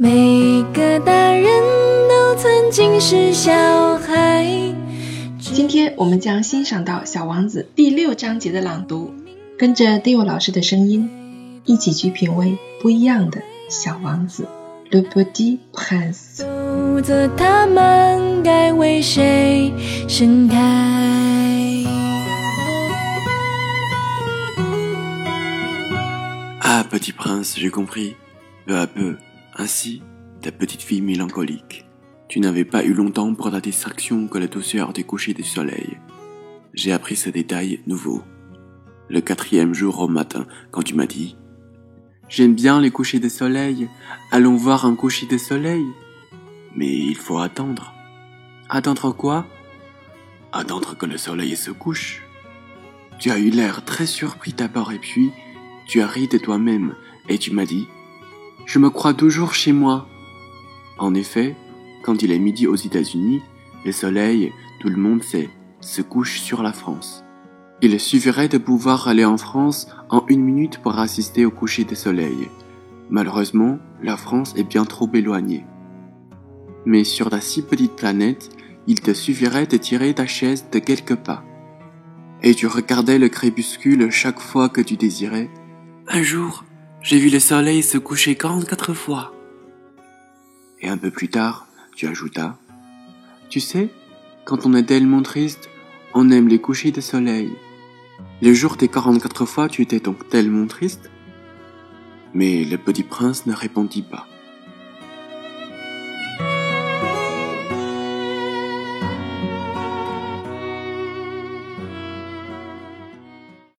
每个大人都曾经是小孩。今天我们将欣赏到《小王子》第六章节的朗读，跟着 Dio 老师的声音，一起去品味不一样的小王子。Le Petit Prince。走着他们该为谁盛开？Ah, petit prince, j'ai compris. Peu à peu, ainsi, ta petite fille mélancolique. Tu n'avais pas eu longtemps pour ta distraction que la douceur des couchers du soleil. J'ai appris ce détail nouveau. Le quatrième jour au matin, quand tu m'as dit J'aime bien les couchers de soleil. Allons voir un coucher de soleil. Mais il faut attendre. Attendre quoi? Attendre que le soleil se couche. Tu as eu l'air très surpris d'abord et puis tu as ri de toi-même et tu m'as dit Je me crois toujours chez moi. En effet, quand il est midi aux États-Unis, le soleil, tout le monde sait, se couche sur la France. Il suffirait de pouvoir aller en France en une minute pour assister au coucher du soleil. Malheureusement, la France est bien trop éloignée. Mais sur la si petite planète, il te suffirait de tirer ta chaise de quelques pas. Et tu regardais le crépuscule chaque fois que tu désirais. Un jour, j'ai vu le soleil se coucher 44 fois. Et un peu plus tard, tu ajoutas. Tu sais, quand on est tellement triste, on aime les couchers de soleil. Le jour des 44 fois, tu étais donc tellement triste Mais le petit prince ne répondit pas.